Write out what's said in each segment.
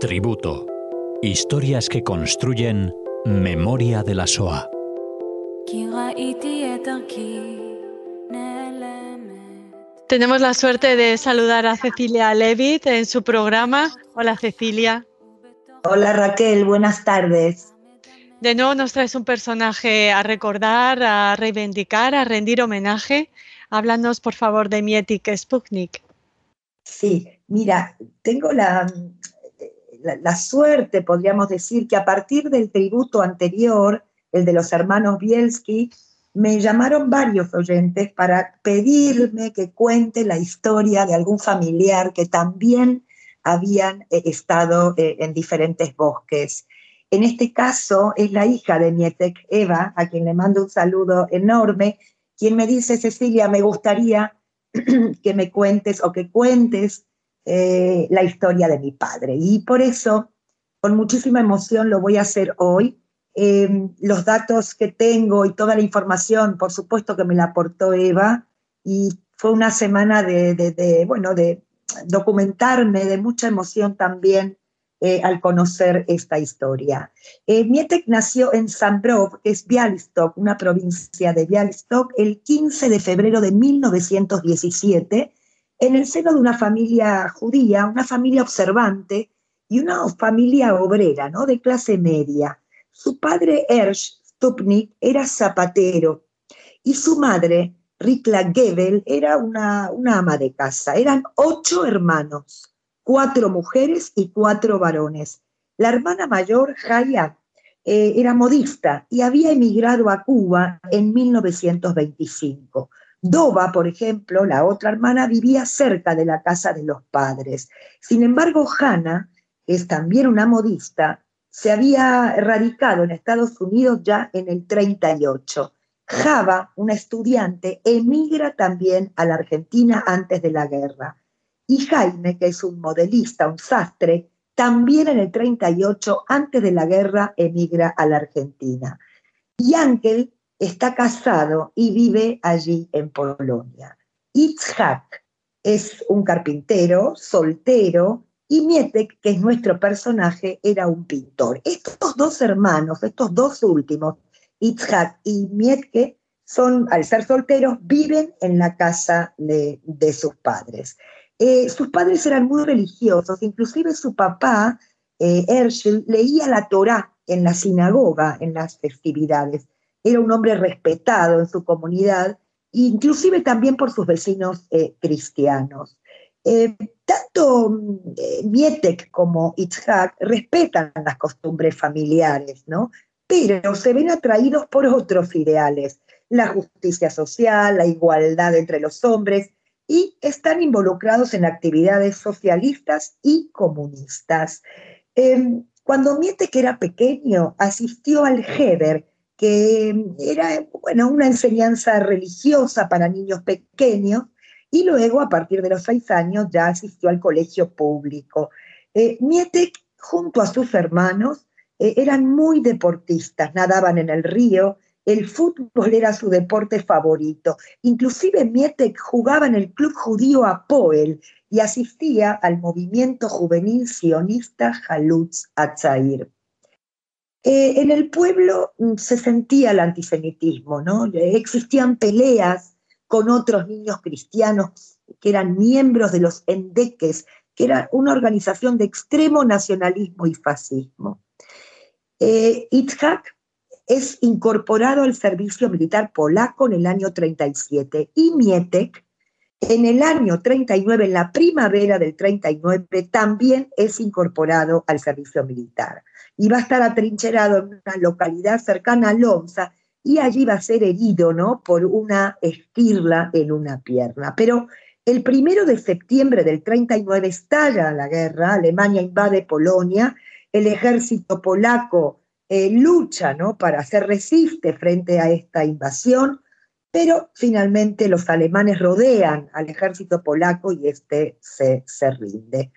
Tributo. Historias que construyen memoria de la SOA. Tenemos la suerte de saludar a Cecilia Levitt en su programa. Hola Cecilia. Hola Raquel, buenas tardes. De nuevo nos traes un personaje a recordar, a reivindicar, a rendir homenaje. Háblanos por favor de Mietik Sputnik. Sí, mira, tengo la, la, suerte, podríamos decir, que a partir del tributo anterior, el de los hermanos Bielski, me llamaron varios oyentes para pedirme que cuente la historia de algún familiar que también habían eh, estado eh, en diferentes bosques. En este caso es la hija de Mietek, Eva, a quien le mando un saludo enorme, quien me dice, Cecilia, me gustaría que me cuentes o que cuentes eh, la historia de mi padre. Y por eso, con muchísima emoción, lo voy a hacer hoy. Em, los datos que tengo y toda la información, por supuesto que me la aportó Eva, y fue una semana de, bueno, de documentarme, de mucha emoción también eh, al conocer esta historia. Eh, Mietek nació en Zambrov, que es Bialystok, una provincia de Bialystok, el 15 de febrero de 1917, en el seno de una familia judía, una familia observante y una familia obrera, ¿no? De clase media. Su padre, Ersch Stupnik, era zapatero y su madre, Rikla Gebel, era una, ama de casa. Eran ocho hermanos cuatro mujeres y cuatro varones. La hermana mayor, Jaya, eh, era modista y había emigrado a Cuba en 1925. Dova, por ejemplo, la otra hermana, vivía cerca de la casa de los padres. Sin embargo, Hannah, que es también una modista, se había radicado en Estados Unidos ya en el 38. Java, una estudiante, emigra también a la Argentina antes de la guerra. Y Jaime, que es un modelista, un sastre, también en el 38, antes de la guerra, emigra a la Argentina. Y Ángel está casado y vive allí en Polonia. Itzhak es un carpintero, soltero, y Mietek, que es nuestro personaje, era un pintor. Estos dos hermanos, estos dos últimos, Itzhak y Mietke, son, al ser solteros, viven en la casa de, de sus padres. Eh, sus padres eran muy religiosos, inclusive su papá, eh, leía la Torá en la sinagoga, en las festividades. Era un hombre respetado en su comunidad, inclusive también por sus vecinos eh, cristianos. tanto Mietek como Itzhak respetan las costumbres familiares, ¿no? pero se ven atraídos por otros ideales, la justicia social, la igualdad entre los hombres, y están involucrados en actividades socialistas y comunistas. Em, cuando Miete, que era pequeño, asistió al Heder, que era bueno, una enseñanza religiosa para niños pequeños, y luego, a partir de los seis años, ya asistió al colegio público. Eh, Mietek, junto a sus hermanos, eh, eran muy deportistas, nadaban en el río, el fútbol era su deporte favorito. Inclusive Mietek jugaba en el club judío Apoel y asistía al movimiento juvenil sionista Halutz Atzair. Eh, en el pueblo mm, se sentía el antisemitismo, ¿no? Existían peleas con otros niños cristianos que eran miembros de los endeques, que era una organización de extremo nacionalismo y fascismo. Eh, Itzhak es incorporado al servicio militar polaco en el año 37 y Mietek en el año 39, en la primavera del 39, también es incorporado al servicio militar. Y va a estar atrincherado en una localidad cercana a Lonza y allí va a ser herido ¿no? por una esquirla en una pierna. Pero el primero de septiembre del 39 estalla la guerra, Alemania invade Polonia, el ejército polaco eh, lucha ¿no? para hacer resiste frente a esta invasión, pero finalmente los alemanes rodean al ejército polaco y este se, se rinde.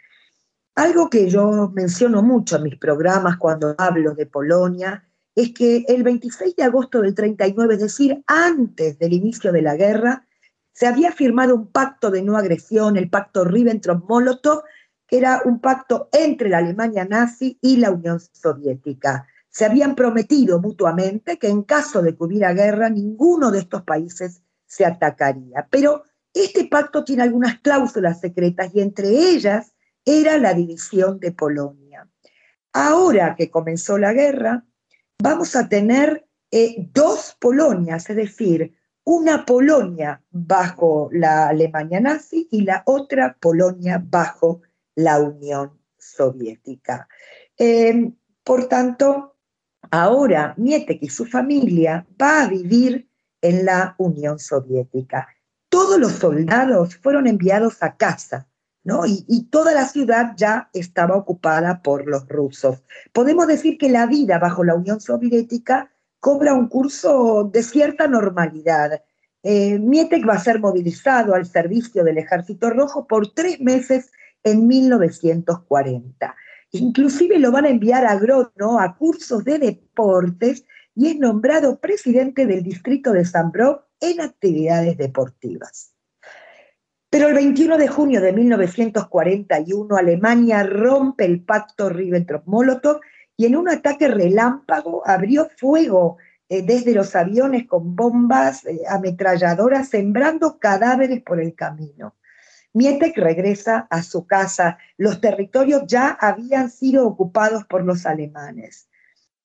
Algo que yo menciono mucho en mis programas cuando hablo de Polonia es que el 26 de agosto del 39, es decir, antes del inicio de la guerra, se había firmado un pacto de no agresión, el pacto Ribbentrop-Molotov, que era un pacto entre la Alemania nazi y la Unión Soviética. Se habían prometido mutuamente que en caso de que hubiera guerra, ninguno de estos países se atacaría. Pero este pacto tiene algunas cláusulas secretas y entre ellas era la división de Polonia. Ahora que comenzó la guerra, vamos a tener eh, dos Polonias, es decir, una Polonia bajo la Alemania nazi y la otra Polonia bajo la Unión Soviética. Eh, por tanto, ahora Mietek y su familia va a vivir en la Unión Soviética. Todos los soldados fueron enviados a casa, ¿no? Y, toda la ciudad ya estaba ocupada por los rusos. Podemos decir que la vida bajo la Unión Soviética cobra un curso de cierta normalidad. Eh, Mietek va a ser movilizado al servicio del Ejército Rojo por tres meses en 1940. Inclusive lo van a enviar a Grodno a cursos de deportes y es nombrado presidente del distrito de San en actividades deportivas. Pero el 21 de junio de 1941 Alemania rompe el pacto Ribbentrop-Molotov y en un ataque relámpago abrió fuego eh, desde los aviones con bombas eh, ametralladoras, sembrando cadáveres por el camino. Mietek regresa a su casa. Los territorios ya habían sido ocupados por los alemanes.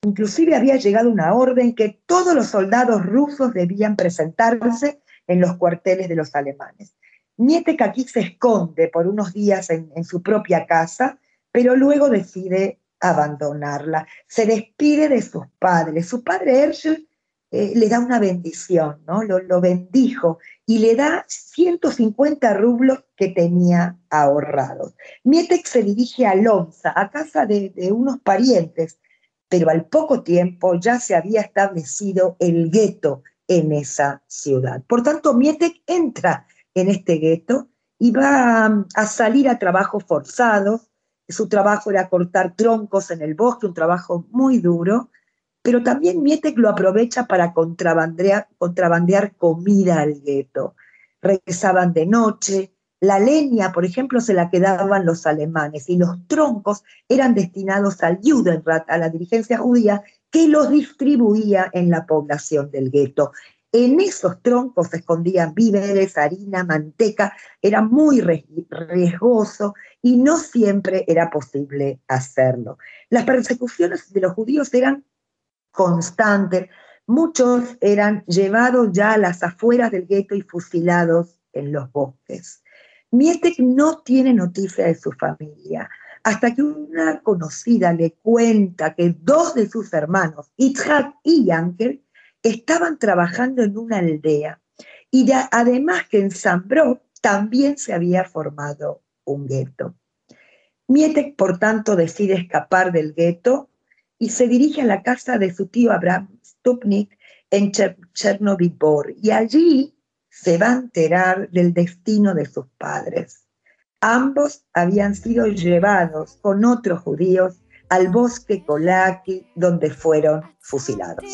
Inclusive había llegado una orden que todos los soldados rusos debían presentarse en los cuarteles de los alemanes. Mietek aquí se esconde por unos días en, en su propia casa, pero luego decide abandonarla. Se despide de sus padres. Su padre Herschel eh, le da una bendición, ¿no? Lo, bendijo y le da 150 rublos que tenía ahorrados. Mietek se dirige a Lonza, a casa de, de unos parientes, pero al poco tiempo ya se había establecido el gueto en esa ciudad. Por tanto, Mietek entra en este gueto y va a salir a trabajos forzados, su trabajo era cortar troncos en el bosque, un trabajo muy duro, pero también Mietek lo aprovecha para contrabandear, contrabandear comida al gueto. Regresaban de noche, la leña, por ejemplo, se la quedaban los alemanes y los troncos eran destinados al Judenrat, a la dirigencia judía, que los distribuía en la población del gueto. En esos troncos se escondían víveres, harina, manteca, era muy riesgoso y no siempre era posible hacerlo. Las persecuciones de los judíos eran constantes, muchos eran llevados ya a las afueras del gueto y fusilados en los bosques. Mietek no tiene noticia de su familia, hasta que una conocida le cuenta que dos de sus hermanos, Itzhak y Yankel, estaban trabajando en una aldea y además que en Zambro también se había formado un gueto. Mietek, por tanto, decide escapar del gueto y se dirige a la casa de su tío Abraham Stupnik en Chernobyl y allí se va a enterar del destino de sus padres. Ambos habían sido llevados con otros judíos al bosque Kolaki, donde fueron fusilados.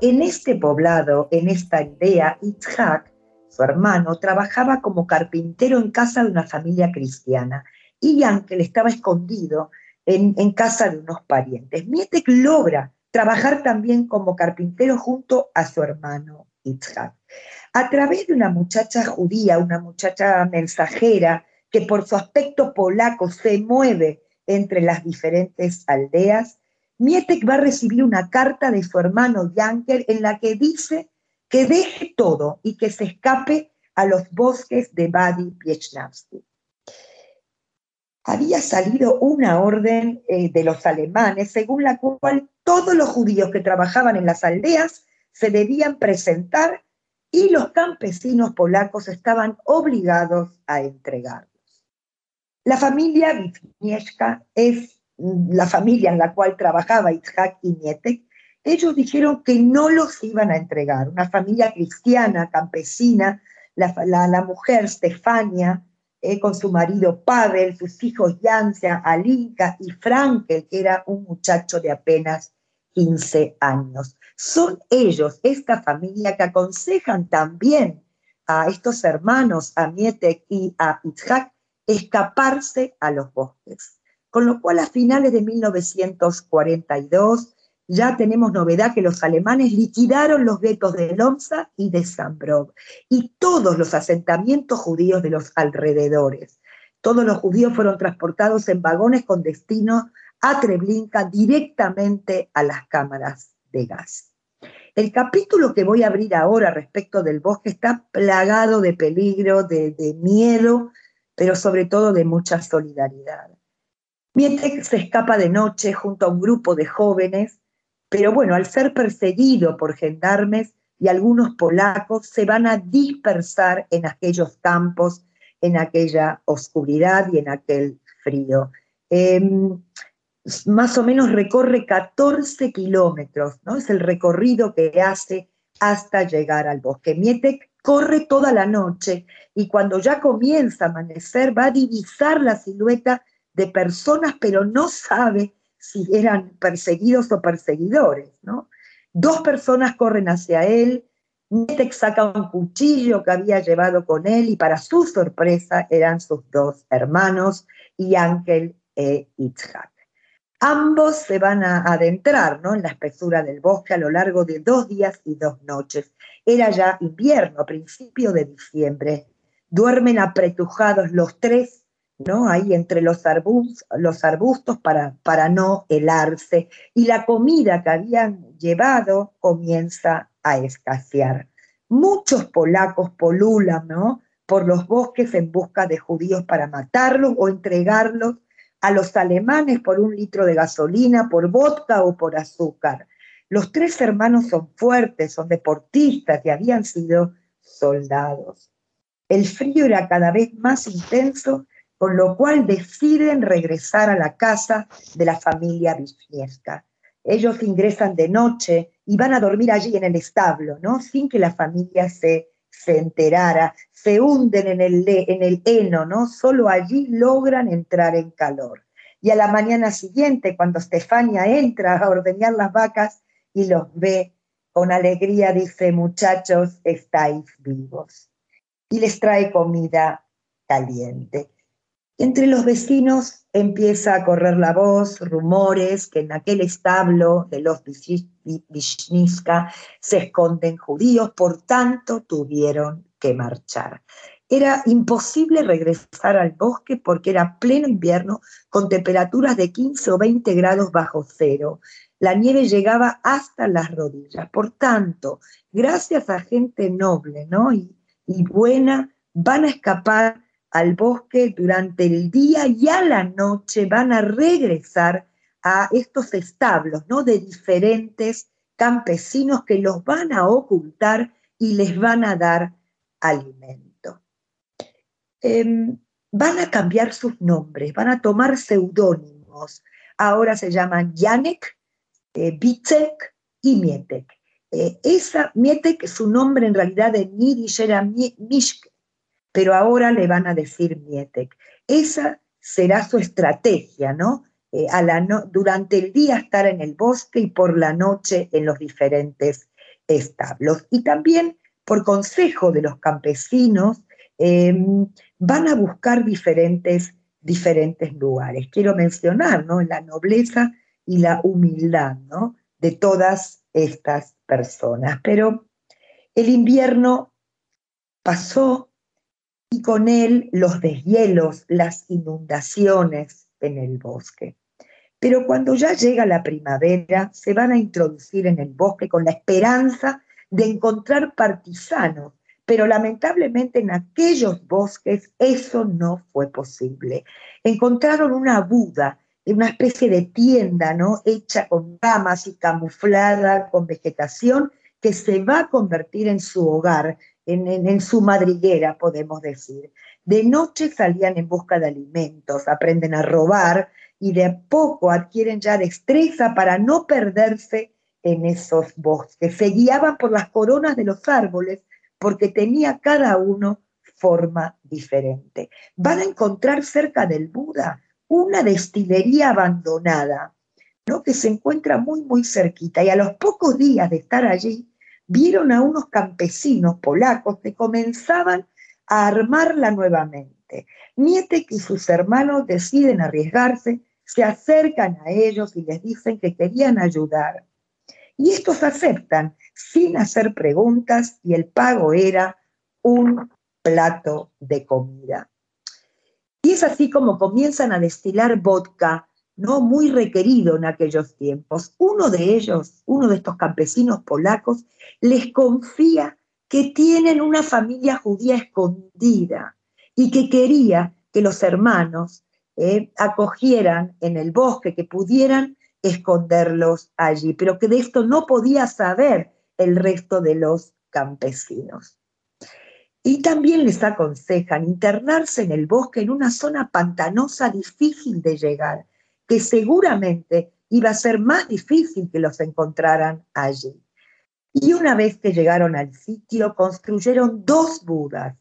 En este poblado, en esta aldea, Itzhak, su hermano, trabajaba como carpintero en casa de una familia cristiana y Yankel estaba escondido en, en casa de unos parientes. Mietek logra trabajar también como carpintero junto a su hermano Itzhak. A través de una muchacha judía, una muchacha mensajera, que por su aspecto polaco se mueve entre las diferentes aldeas, Mietek va a recibir una carta de su hermano Yankel en la que dice que deje todo y que se escape a los bosques de Badi Piechnavsky había salido una orden eh, de los alemanes según la cual todos los judíos que trabajaban en las aldeas se debían presentar y los campesinos polacos estaban obligados a entregarlos. La familia Wisniewska es la familia en la cual trabajaba Itzhak y Mietek. Ellos dijeron que no los iban a entregar. Una familia cristiana, campesina, la, la mujer Stefania, eh, con su marido Pavel, sus hijos Yancia, Alinka y Frankel, que era un muchacho de apenas 15 años. Son ellos, esta familia, que aconsejan también a estos hermanos, a Mietek y a Itzhak, escaparse a los bosques. Con lo cual, a finales de 1942, ya tenemos novedad que los alemanes liquidaron los guetos de Lomza y de Sambrov y todos los asentamientos judíos de los alrededores. Todos los judíos fueron transportados en vagones con destino a Treblinka directamente a las cámaras de gas. El capítulo que voy a abrir ahora respecto del bosque está plagado de peligro, de, miedo, pero sobre todo de mucha solidaridad. Mietek se escapa de noche junto a un grupo de jóvenes, pero bueno, al ser perseguido por gendarmes y algunos polacos, se van a dispersar en aquellos campos, en aquella oscuridad y en aquel frío. Em, más o menos recorre 14 kilómetros, ¿no? Es el recorrido que hace hasta llegar al bosque. Mietek corre toda la noche y cuando ya comienza a amanecer va a divisar la silueta de personas, pero no sabe si eran perseguidos o perseguidores, ¿no? Dos personas corren hacia él, Mietek saca un cuchillo que había llevado con él y para su sorpresa eran sus dos hermanos, Yankel e Itzhak. Ambos se van a adentrar ¿no? en la espesura del bosque a lo largo de dos días y dos noches. Era ya invierno, a principio de diciembre. Duermen apretujados los tres, ¿no? ahí entre los, arbustos, los arbustos para, para no helarse. Y la comida que habían llevado comienza a escasear. Muchos polacos polulan ¿no? por los bosques en busca de judíos para matarlos o entregarlos a los alemanes por un litro de gasolina, por vodka o por azúcar. Los tres hermanos son fuertes, son deportistas y habían sido soldados. El frío era cada vez más intenso, con lo cual deciden regresar a la casa de la familia Wisniewska. Ellos ingresan de noche y van a dormir allí en el establo, ¿no? Sin que la familia se se enterara, se hunden en el, en el heno, ¿no? Solo allí logran entrar en calor. Y a la mañana siguiente, cuando Estefania entra a ordeñar las vacas y los ve con alegría, dice, muchachos, estáis vivos. Y les trae comida caliente. Entre los vecinos empieza a correr la voz, rumores, que en aquel establo de los Vishniska se esconden judíos, por tanto tuvieron que marchar. Era imposible regresar al bosque porque era pleno invierno con temperaturas de 15 o 20 grados bajo cero. La nieve llegaba hasta las rodillas. Por tanto, gracias a gente noble ¿no? y, y buena, van a escapar al bosque durante el día y a la noche van a regresar a estos establos, ¿no? De diferentes campesinos que los van a ocultar y les van a dar alimento. Em, van a cambiar sus nombres, van a tomar seudónimos. Ahora se llaman Janek, eh, y Mietek. Eh, esa, Mietek, su nombre en realidad de Nidish era Mishk, pero ahora le van a decir Mietek. Esa será su estrategia, ¿no? Eh, la durante el día estar en el bosque y por la noche en los diferentes establos. Y también, por consejo de los campesinos, em, van a buscar diferentes, diferentes lugares. Quiero mencionar ¿no? la nobleza y la humildad ¿no? de todas estas personas. Pero el invierno pasó y con él los deshielos, las inundaciones en el bosque. Pero cuando ya llega la primavera, se van a introducir en el bosque con la esperanza de encontrar partisanos, pero lamentablemente en aquellos bosques eso no fue posible. Encontraron una Buda, una especie de tienda, ¿no? Hecha con ramas y camuflada con vegetación que se va a convertir en su hogar en, su madriguera, podemos decir. De noche salían en busca de alimentos, aprenden a robar y de a poco adquieren ya destreza para no perderse en esos bosques. Se guiaban por las coronas de los árboles porque tenía cada uno forma diferente. Van a encontrar cerca del Buda una destilería abandonada, ¿no? que se encuentra muy, muy cerquita. Y a los pocos días de estar allí, vieron a unos campesinos polacos que comenzaban a armarla nuevamente. Mietek y sus hermanos deciden arriesgarse, se acercan a ellos y les dicen que querían ayudar. Y estos aceptan sin hacer preguntas y el pago era un plato de comida. Y es así como comienzan a destilar vodka, ¿no? Muy requerido en aquellos tiempos. Uno de ellos, uno de estos campesinos polacos, les confía que tienen una familia judía escondida y que quería que los hermanos eh, acogieran en el bosque, que pudieran esconderlos allí, pero que de esto no podía saber el resto de los campesinos. Y también les aconsejan internarse en el bosque en una zona pantanosa difícil de llegar, que seguramente iba a ser más difícil que los encontraran allí. Y una vez que llegaron al sitio, construyeron dos budas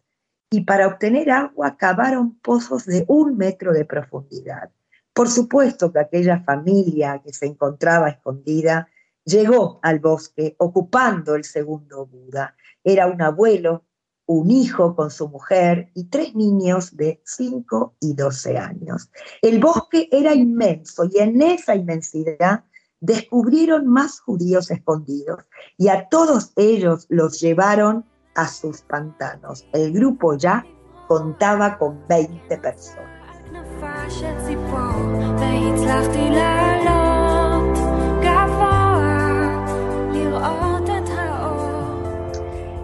y para obtener agua cavaron pozos de un metro de profundidad. Por supuesto que aquella familia que se encontraba escondida llegó al bosque ocupando el segundo Buda. Era un abuelo, un hijo con su mujer y tres niños de 5 y 12 años. El bosque era inmenso y en esa inmensidad descubrieron más judíos escondidos y a todos ellos los llevaron a sus pantanos. El grupo ya contaba con 20 personas.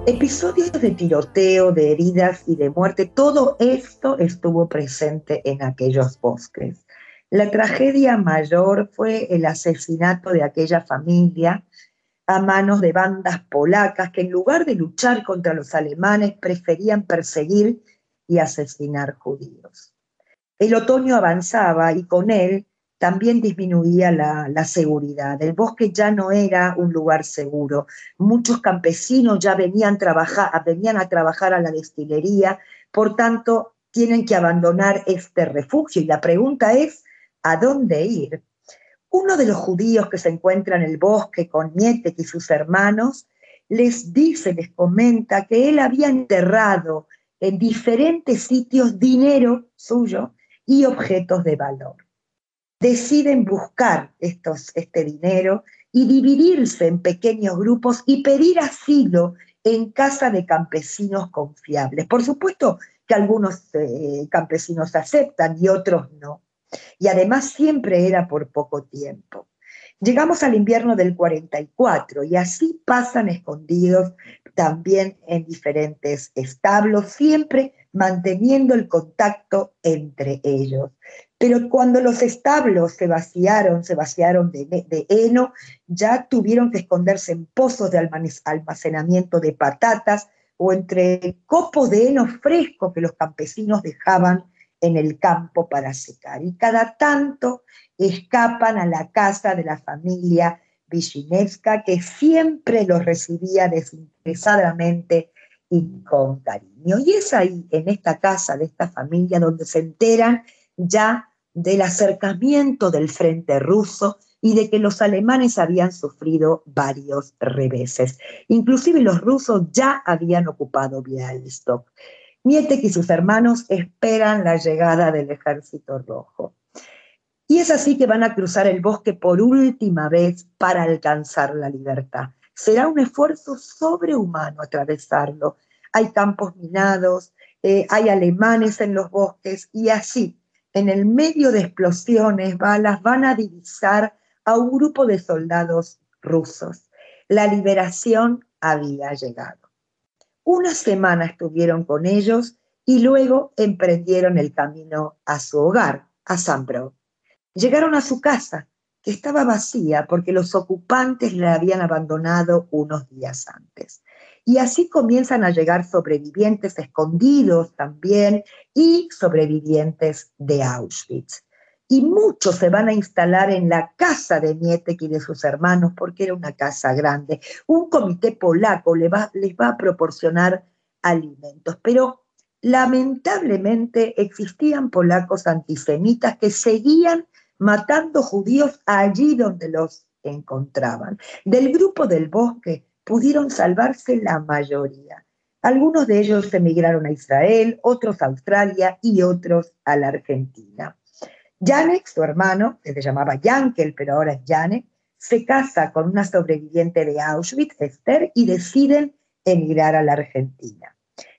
Episodios de tiroteo, de heridas y de muerte, todo esto estuvo presente en aquellos bosques. La tragedia mayor fue el asesinato de aquella familia a manos de bandas polacas que en lugar de luchar contra los alemanes preferían perseguir y asesinar judíos. El otoño avanzaba y con él también disminuía la, seguridad. El bosque ya no era un lugar seguro. Muchos campesinos ya venían, venían a trabajar a la destilería, por tanto, tienen que abandonar este refugio. Y la pregunta es, a dónde ir. Uno de los judíos que se encuentra en el bosque con Mietek y sus hermanos les dice, les comenta que él había enterrado en diferentes sitios dinero suyo y objetos de valor. Deciden buscar estos, este dinero y dividirse en pequeños grupos y pedir asilo en casa de campesinos confiables. Por supuesto que algunos eh, campesinos aceptan y otros no y además siempre era por poco tiempo. Llegamos al invierno del 44 y así pasan escondidos también en diferentes establos, siempre manteniendo el contacto entre ellos. Pero cuando los establos se vaciaron, se vaciaron de, heno, ya tuvieron que esconderse en pozos de almacenamiento de patatas o entre copos de heno fresco que los campesinos dejaban en el campo para secar. Y cada tanto escapan a la casa de la familia Villinevska, que siempre los recibía desinteresadamente y con cariño. Y es ahí, en esta casa de esta familia, donde se enteran ya del acercamiento del frente ruso y de que los alemanes habían sufrido varios reveses. Inclusive los rusos ya habían ocupado Bialystok. Mietek y sus hermanos esperan la llegada del ejército rojo. Y es así que van a cruzar el bosque por última vez para alcanzar la libertad. Será un esfuerzo sobrehumano atravesarlo. Hay campos minados, eh, hay alemanes en los bosques y así, en el medio de explosiones, balas, van a divisar a un grupo de soldados rusos. La liberación había llegado. Una semana estuvieron con ellos y luego emprendieron el camino a su hogar, a Sambro. Llegaron a su casa, que estaba vacía porque los ocupantes la habían abandonado unos días antes. Y así comienzan a llegar sobrevivientes escondidos también y sobrevivientes de Auschwitz y muchos se van a instalar en la casa de Mietek y de sus hermanos porque era una casa grande. Un comité polaco les va, les va a proporcionar alimentos, pero lamentablemente existían polacos antisemitas que seguían matando judíos allí donde los encontraban. Del grupo del bosque pudieron salvarse la mayoría. Algunos de ellos emigraron a Israel, otros a Australia y otros a la Argentina. Janek, su hermano, que se llamaba Yankel, pero ahora es Janek, se casa con una sobreviviente de Auschwitz, Esther, y deciden emigrar a la Argentina.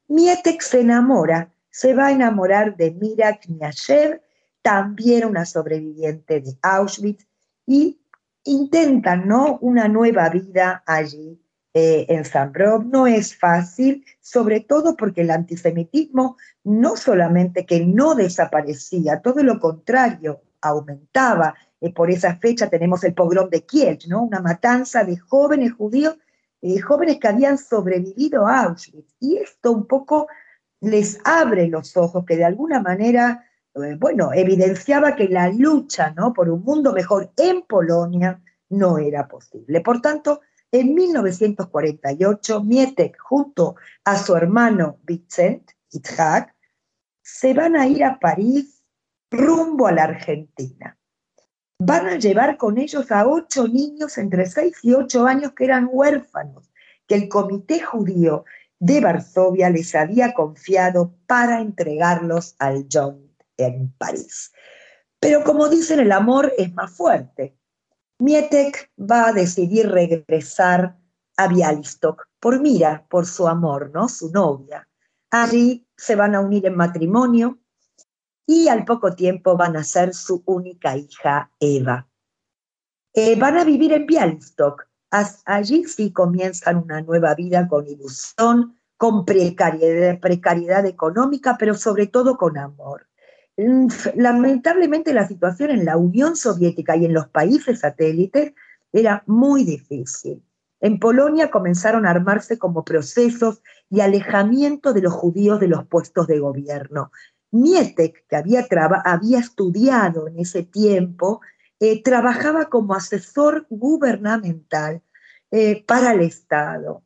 Mietek se enamora, se va a enamorar de Mira Kniashev, también una sobreviviente de Auschwitz, y intentan ¿no? una nueva vida allí eh, en Zambrov. No es fácil, sobre todo porque el antisemitismo no solamente que no desaparecía, todo lo contrario, aumentaba. Eh, por esa fecha tenemos el pogrom de Kiel, ¿no? una matanza de jóvenes judíos, eh, jóvenes que habían sobrevivido a Auschwitz. Y esto un poco les abre los ojos, que de alguna manera eh, bueno, evidenciaba que la lucha ¿no? por un mundo mejor en Polonia no era posible. Por tanto, en 1948, Mietek, junto a su hermano Vicent Itzhak, se van a ir a París rumbo a la Argentina. Van a llevar con ellos a ocho niños entre seis y ocho años que eran huérfanos, que el Comité Judío de Varsovia les había confiado para entregarlos al John en París. Pero como dicen, el amor es más fuerte. Mietek va a decidir regresar a Bialystok por Mira, por su amor, ¿no? Su novia. Allí se van a unir en matrimonio y al poco tiempo van a ser su única hija, Eva. Eh, van a vivir en Bialystok. Allí sí comienzan una nueva vida con ilusión, con precariedad, precariedad económica, pero sobre todo con amor. Mm, lamentablemente la situación en la Unión Soviética y en los países satélites era muy difícil. En Polonia comenzaron a armarse como procesos y alejamiento de los judíos de los puestos de gobierno. Mietek, que había, había estudiado en ese tiempo, eh, trabajaba como asesor gubernamental eh, para el Estado.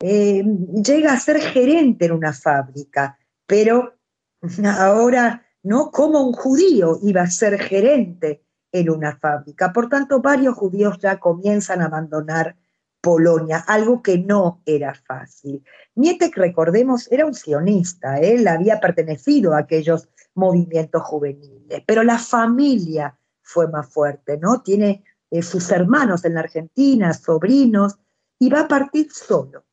Eh, llega a ser gerente en una fábrica, pero ahora ¿no? Cómo un judío iba a ser gerente en una fábrica. Por tanto, varios judíos ya comienzan a abandonar Polonia, algo que no era fácil. Mietek, recordemos, era un sionista, él había pertenecido a aquellos movimientos juveniles, pero la familia fue más fuerte, ¿no? Tiene eh, sus hermanos en la Argentina, sobrinos, y va a partir solo.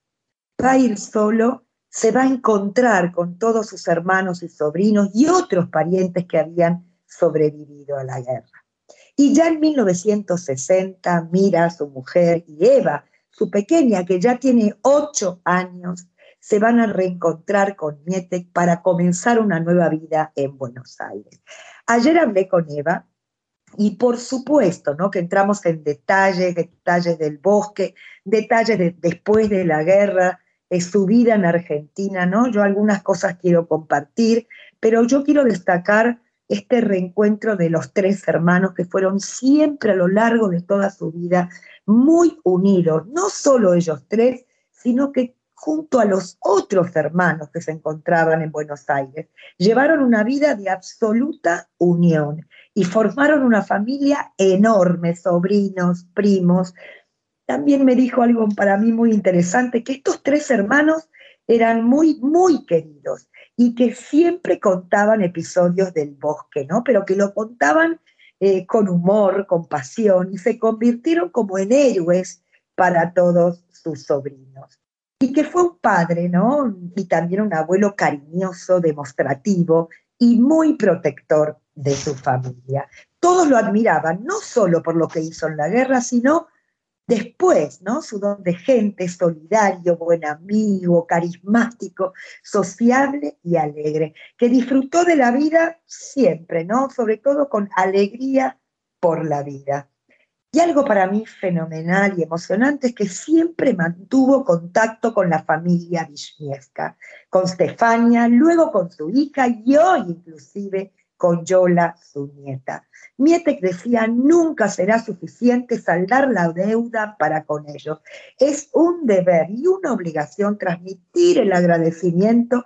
Va a ir solo se va a encontrar con todos sus hermanos y sobrinos y otros parientes que habían sobrevivido a la guerra. Y ya en 1960, Mira, su mujer, y Eva, su pequeña, que ya tiene ocho años, se van a reencontrar con Mietek para comenzar una nueva vida en Buenos Aires. Ayer hablé con Eva y por supuesto, ¿no? Que entramos en detalles, detalles del bosque, detalles de después de la guerra, su vida en Argentina, ¿no? Yo algunas cosas quiero compartir, pero yo quiero destacar este reencuentro de los tres hermanos que fueron siempre a lo largo de toda su vida muy unidos, no solo ellos tres, sino que junto a los otros hermanos que se encontraban en Buenos Aires, llevaron una vida de absoluta unión y formaron una familia enorme, sobrinos, primos, también me dijo algo para mí muy interesante, que estos tres hermanos eran muy, muy queridos y que siempre contaban episodios del bosque, ¿no? Pero que lo contaban eh, con humor, con pasión y se convirtieron como en héroes para todos sus sobrinos. Y que fue un padre, ¿no? Y también un abuelo cariñoso, demostrativo y muy protector de su familia. Todos lo admiraban, no solo por lo que hizo en la guerra, sino Después, ¿no? Su don de gente, solidario, buen amigo, carismático, sociable y alegre, que disfrutó de la vida siempre, ¿no? Sobre todo con alegría por la vida. Y algo para mí fenomenal y emocionante es que siempre mantuvo contacto con la familia Wisniewska, con Stefania, luego con su hija y hoy inclusive con Yola, su nieta. Mietek decía, nunca será suficiente saldar la deuda para con ellos. Es un deber y una obligación transmitir el agradecimiento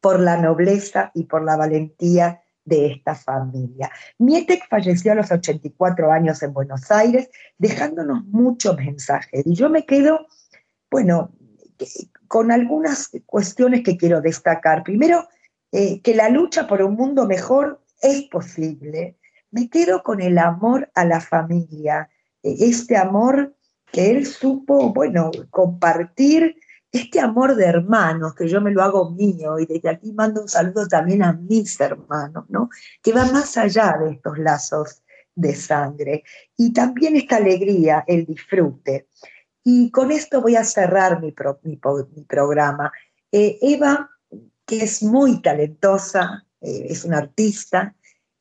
por la nobleza y por la valentía de esta familia. Mietek falleció a los 84 años en Buenos Aires, dejándonos muchos mensajes. Y yo me quedo, bueno, con algunas cuestiones que quiero destacar. Primero, eh, que la lucha por un mundo mejor es posible. Me quedo con el amor a la familia, eh, este amor que él supo, bueno, compartir este amor de hermanos, que yo me lo hago mío, y desde aquí mando un saludo también a mis hermanos, ¿no? Que va más allá de estos lazos de sangre. Y también esta alegría, el disfrute. Y con esto voy a cerrar mi, programa. Eh, Eva, que es muy talentosa, eh, es una artista,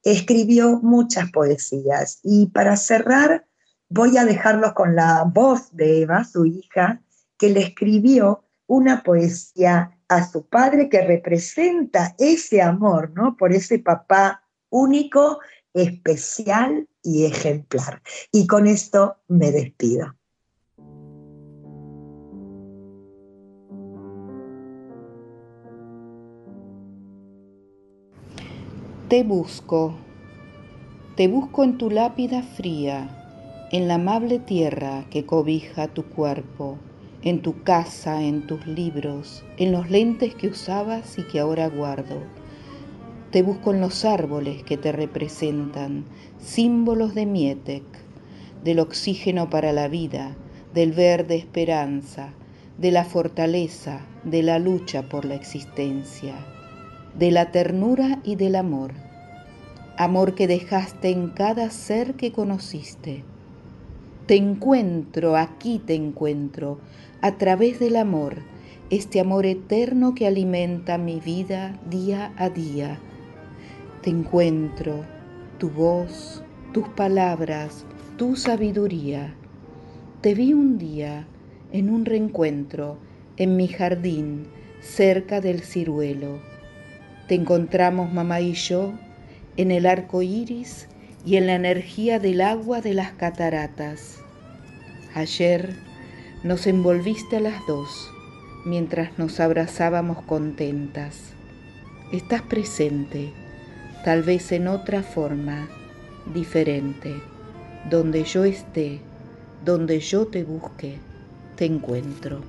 escribió muchas poesías. Y para cerrar, voy a dejarlos con la voz de Eva, su hija, que le escribió una poesía a su padre que representa ese amor, ¿no? Por ese papá único, especial y ejemplar. Y con esto me despido. Te busco, te busco en tu lápida fría, en la amable tierra que cobija tu cuerpo en tu casa, en tus libros, en los lentes que usabas y que ahora guardo. Te busco en los árboles que te representan, símbolos de Mietek, del oxígeno para la vida, del verde esperanza, de la fortaleza, de la lucha por la existencia, de la ternura y del amor, amor que dejaste en cada ser que conociste. Te encuentro, aquí te encuentro, a través del amor, este amor eterno que alimenta mi vida día a día. Te encuentro, tu voz, tus palabras, tu sabiduría. Te vi un día en un reencuentro en mi jardín cerca del ciruelo. Te encontramos mamá y yo en el arco iris y en la energía del agua de las cataratas. Ayer nos envolviste a las dos mientras nos abrazábamos contentas. Estás presente, tal vez en otra forma, diferente. Donde yo esté, donde yo te busque, te encuentro.